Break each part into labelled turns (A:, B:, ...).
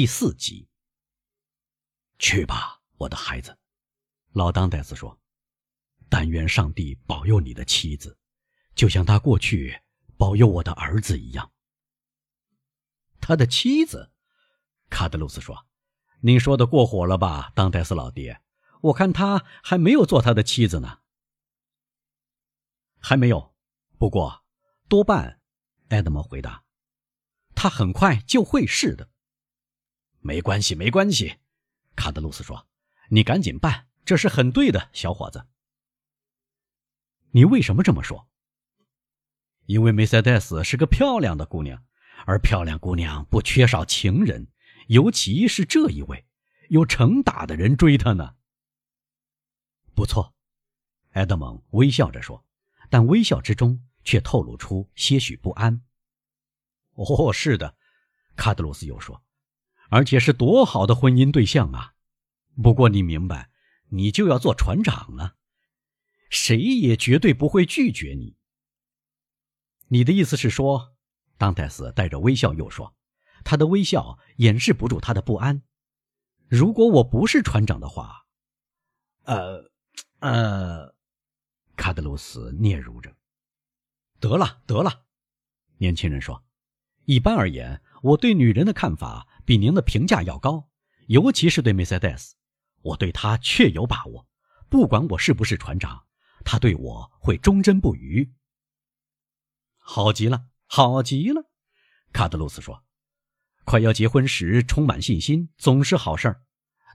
A: 第四集。去吧，我的孩子，老当戴斯说。但愿上帝保佑你的妻子，就像他过去保佑我的儿子一样。他的妻子，卡德鲁斯说：“您说的过火了吧，当戴斯老爹？我看他还没有做他的妻子呢。”还没有，不过多半，埃德蒙回答：“他很快就会是的。”没关系，没关系，卡德鲁斯说：“你赶紧办，这是很对的，小伙子。”你为什么这么说？因为梅赛德斯是个漂亮的姑娘，而漂亮姑娘不缺少情人，尤其是这一位，有成打的人追她呢。不错，埃德蒙微笑着说，但微笑之中却透露出些许不安。哦，是的，卡德鲁斯又说。而且是多好的婚姻对象啊！不过你明白，你就要做船长了，谁也绝对不会拒绝你。你的意思是说，当戴斯带着微笑又说，他的微笑掩饰不住他的不安。如果我不是船长的话，呃，呃，卡德鲁斯嗫嚅着。得了，得了，年轻人说，一般而言，我对女人的看法。比您的评价要高，尤其是对梅赛德斯，我对他确有把握。不管我是不是船长，他对我会忠贞不渝。好极了，好极了，卡德鲁斯说：“快要结婚时充满信心总是好事儿，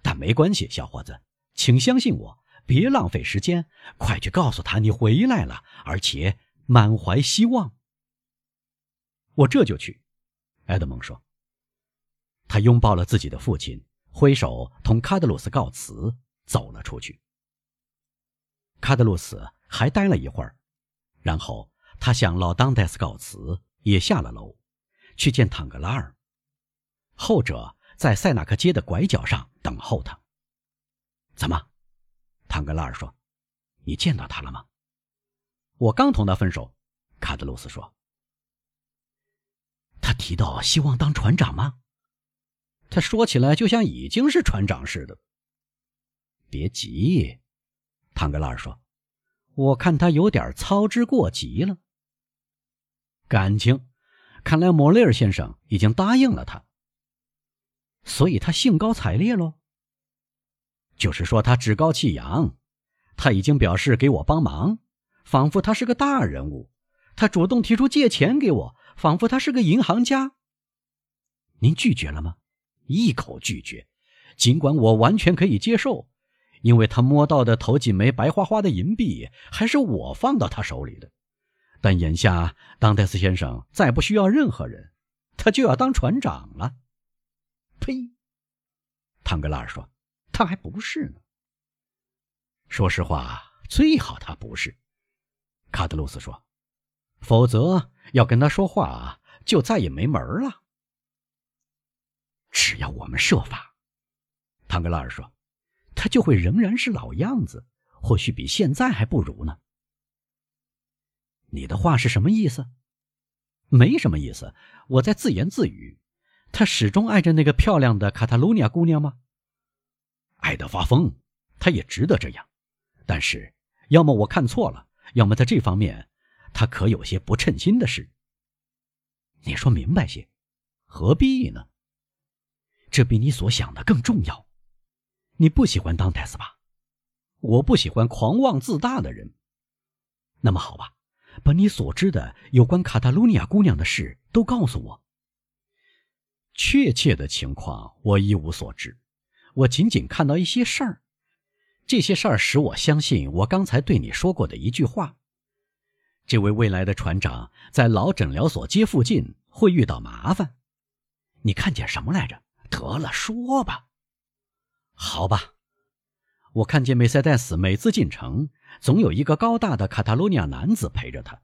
A: 但没关系，小伙子，请相信我，别浪费时间，快去告诉他你回来了，而且满怀希望。”我这就去，埃德蒙说。他拥抱了自己的父亲，挥手同卡德鲁斯告辞，走了出去。卡德鲁斯还待了一会儿，然后他向老当戴斯告辞，也下了楼，去见坦格拉尔。后者在塞纳克街的拐角上等候他。怎么？坦格拉尔说：“你见到他了吗？”我刚同他分手。卡德鲁斯说：“他提到希望当船长吗？”他说起来就像已经是船长似的。别急，唐格拉尔说：“我看他有点操之过急了。感情，看来莫雷尔先生已经答应了他，所以他兴高采烈喽。就是说他趾高气扬，他已经表示给我帮忙，仿佛他是个大人物。他主动提出借钱给我，仿佛他是个银行家。您拒绝了吗？”一口拒绝，尽管我完全可以接受，因为他摸到的头几枚白花花的银币还是我放到他手里的。但眼下，当戴斯先生再不需要任何人，他就要当船长了。呸！唐格拉尔说：“他还不是呢。”说实话，最好他不是。卡德鲁斯说：“否则要跟他说话，就再也没门了。”只要我们设法，唐格拉尔说，他就会仍然是老样子，或许比现在还不如呢。你的话是什么意思？没什么意思，我在自言自语。他始终爱着那个漂亮的卡塔卢尼亚姑娘吗？爱得发疯，他也值得这样。但是，要么我看错了，要么在这方面，他可有些不称心的事。你说明白些，何必呢？这比你所想的更重要。你不喜欢当戴斯吧？我不喜欢狂妄自大的人。那么好吧，把你所知的有关卡塔卢尼亚姑娘的事都告诉我。确切的情况我一无所知，我仅仅看到一些事儿。这些事儿使我相信我刚才对你说过的一句话：这位未来的船长在老诊疗所街附近会遇到麻烦。你看见什么来着？得了，说吧。好吧，我看见梅赛德斯每次进城，总有一个高大的卡塔罗尼亚男子陪着他。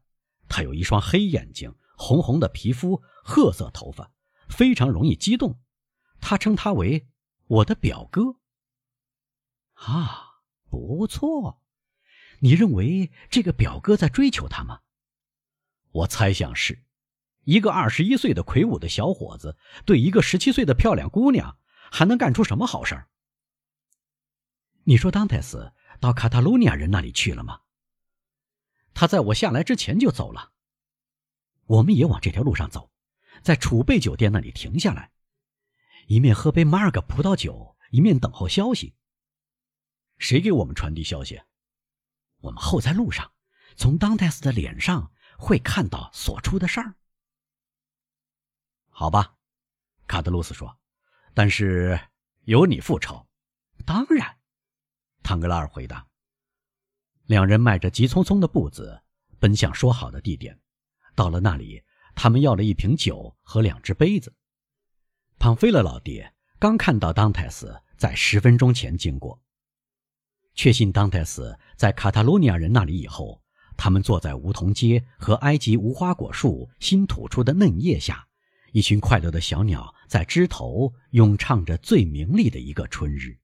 A: 他有一双黑眼睛，红红的皮肤，褐色头发，非常容易激动。他称他为我的表哥。啊，不错。你认为这个表哥在追求他吗？我猜想是，一个二十一岁的魁梧的小伙子，对一个十七岁的漂亮姑娘，还能干出什么好事儿？你说当泰斯到卡塔卢尼亚人那里去了吗？他在我下来之前就走了。我们也往这条路上走，在储备酒店那里停下来，一面喝杯马尔个葡萄酒，一面等候消息。谁给我们传递消息？我们后在路上，从当泰斯的脸上会看到所出的事儿。好吧，卡德鲁斯说，但是由你复仇。当然，唐格拉尔回答。两人迈着急匆匆的步子奔向说好的地点。到了那里，他们要了一瓶酒和两只杯子。庞菲勒老爹刚看到当泰斯在十分钟前经过。确信当泰斯在卡塔卢尼亚人那里以后，他们坐在梧桐街和埃及无花果树新吐出的嫩叶下，一群快乐的小鸟在枝头咏唱着最明丽的一个春日。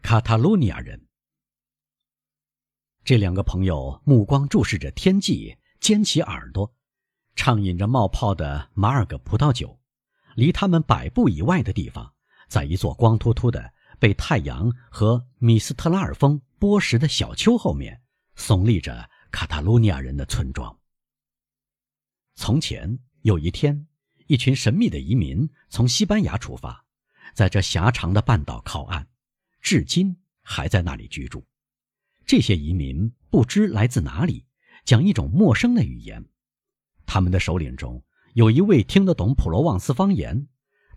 A: 卡塔卢尼亚人，这两个朋友目光注视着天际，尖起耳朵，畅饮着冒泡的马尔格葡萄酒。离他们百步以外的地方，在一座光秃秃的。被太阳和米斯特拉尔风剥蚀的小丘后面，耸立着卡塔卢尼亚人的村庄。从前有一天，一群神秘的移民从西班牙出发，在这狭长的半岛靠岸，至今还在那里居住。这些移民不知来自哪里，讲一种陌生的语言。他们的首领中有一位听得懂普罗旺斯方言，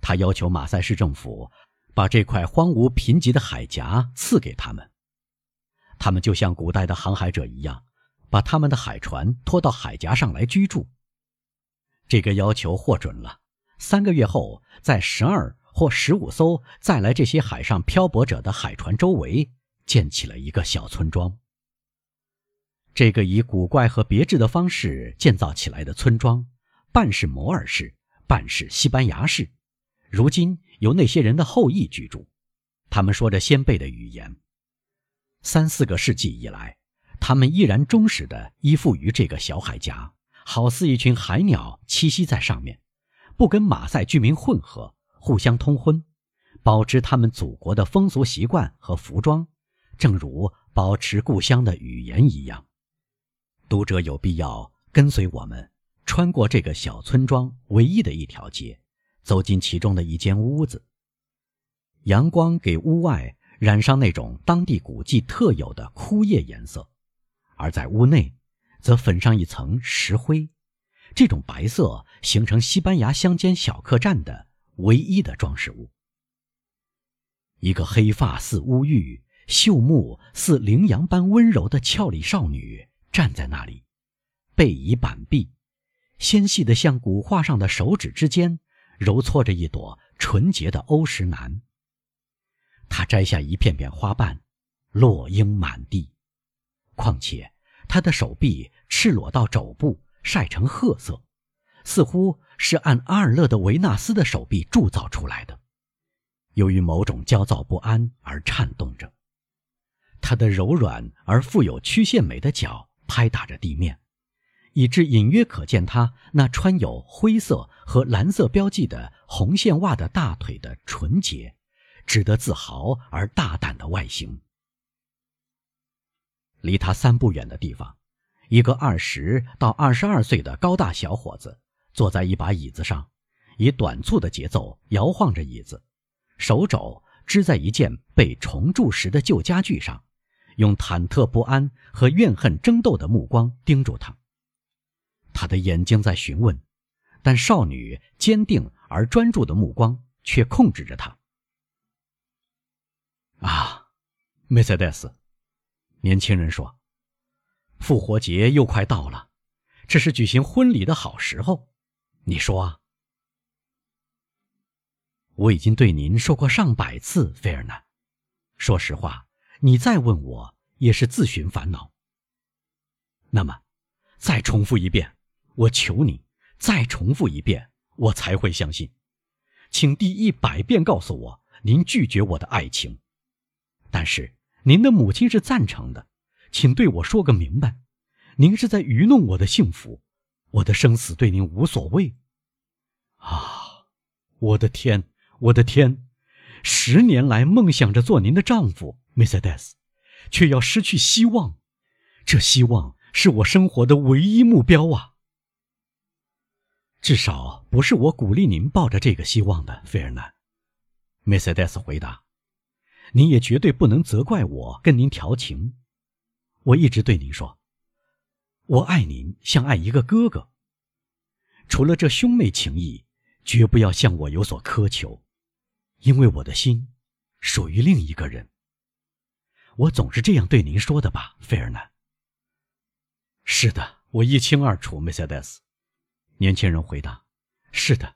A: 他要求马赛市政府。把这块荒芜贫瘠的海峡赐给他们，他们就像古代的航海者一样，把他们的海船拖到海峡上来居住。这个要求获准了。三个月后，在十二或十五艘再来这些海上漂泊者的海船周围，建起了一个小村庄。这个以古怪和别致的方式建造起来的村庄，半是摩尔式，半是西班牙式。如今。由那些人的后裔居住，他们说着先辈的语言。三四个世纪以来，他们依然忠实地依附于这个小海峡，好似一群海鸟栖息在上面，不跟马赛居民混合，互相通婚，保持他们祖国的风俗习惯和服装，正如保持故乡的语言一样。读者有必要跟随我们，穿过这个小村庄唯一的一条街。走进其中的一间屋子，阳光给屋外染上那种当地古迹特有的枯叶颜色，而在屋内，则粉上一层石灰。这种白色形成西班牙乡间小客栈的唯一的装饰物。一个黑发似乌玉、秀目似羚羊般温柔的俏丽少女站在那里，背倚板壁，纤细的像古画上的手指之间。揉搓着一朵纯洁的欧石楠，他摘下一片片花瓣，落英满地。况且他的手臂赤裸到肘部，晒成褐色，似乎是按阿尔勒的维纳斯的手臂铸造出来的，由于某种焦躁不安而颤动着。他的柔软而富有曲线美的脚拍打着地面。以致隐约可见他那穿有灰色和蓝色标记的红线袜的大腿的纯洁、值得自豪而大胆的外形。离他三步远的地方，一个二十到二十二岁的高大小伙子坐在一把椅子上，以短促的节奏摇晃着椅子，手肘支在一件被重铸时的旧家具上，用忐忑不安和怨恨争斗的目光盯住他。他的眼睛在询问，但少女坚定而专注的目光却控制着他。啊，梅赛德斯，年轻人说：“复活节又快到了，这是举行婚礼的好时候。你说？”我已经对您说过上百次，菲尔南。说实话，你再问我也是自寻烦恼。那么，再重复一遍。我求你再重复一遍，我才会相信。请第一百遍告诉我您拒绝我的爱情。但是您的母亲是赞成的，请对我说个明白。您是在愚弄我的幸福，我的生死对您无所谓。啊，我的天，我的天！十年来梦想着做您的丈夫，梅赛德斯，却要失去希望。这希望是我生活的唯一目标啊！至少不是我鼓励您抱着这个希望的，费尔南。梅赛德斯回答：“您也绝对不能责怪我跟您调情。我一直对您说，我爱您像爱一个哥哥。除了这兄妹情谊，绝不要向我有所苛求。”因为我的心属于另一个人，我总是这样对您说的吧，费尔南。是的，我一清二楚，梅赛德斯。年轻人回答：“是的，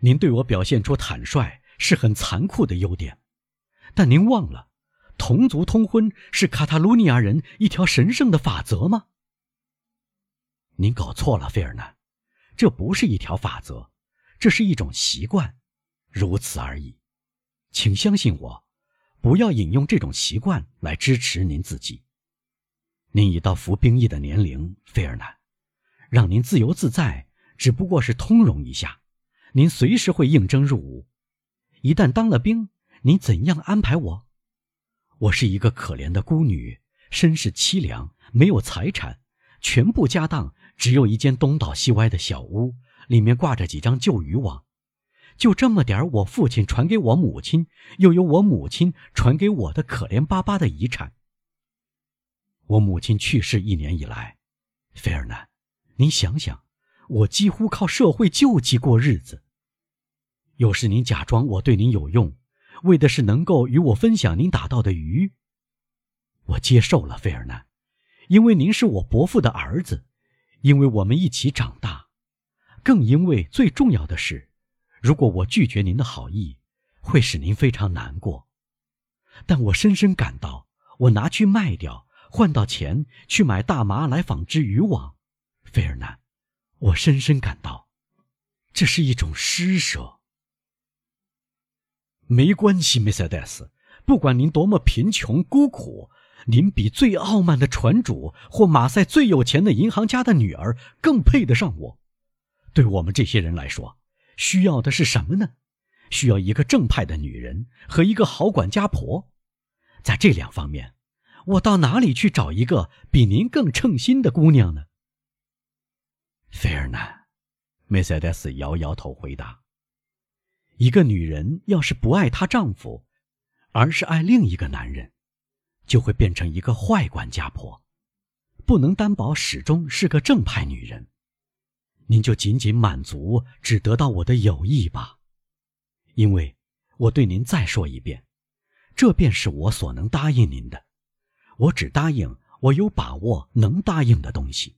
A: 您对我表现出坦率是很残酷的优点，但您忘了，同族通婚是卡塔卢尼亚人一条神圣的法则吗？”您搞错了，费尔南，这不是一条法则，这是一种习惯。如此而已，请相信我，不要引用这种习惯来支持您自己。您已到服兵役的年龄，费尔南，让您自由自在，只不过是通融一下。您随时会应征入伍，一旦当了兵，您怎样安排我？我是一个可怜的孤女，身世凄凉，没有财产，全部家当只有一间东倒西歪的小屋，里面挂着几张旧渔网。就这么点儿我父亲传给我母亲，又有我母亲传给我的可怜巴巴的遗产。我母亲去世一年以来，菲尔南，您想想，我几乎靠社会救济过日子。有时您假装我对您有用，为的是能够与我分享您打到的鱼。我接受了费尔南，因为您是我伯父的儿子，因为我们一起长大，更因为最重要的是。如果我拒绝您的好意，会使您非常难过。但我深深感到，我拿去卖掉，换到钱去买大麻来纺织渔网，费尔南，我深深感到，这是一种施舍。没关系，梅赛德斯，不管您多么贫穷孤苦，您比最傲慢的船主或马赛最有钱的银行家的女儿更配得上我。对我们这些人来说。需要的是什么呢？需要一个正派的女人和一个好管家婆。在这两方面，我到哪里去找一个比您更称心的姑娘呢？费尔南，梅赛德斯摇摇头回答：“一个女人要是不爱她丈夫，而是爱另一个男人，就会变成一个坏管家婆，不能担保始终是个正派女人。”您就仅仅满足只得到我的友谊吧，因为我对您再说一遍，这便是我所能答应您的。我只答应我有把握能答应的东西。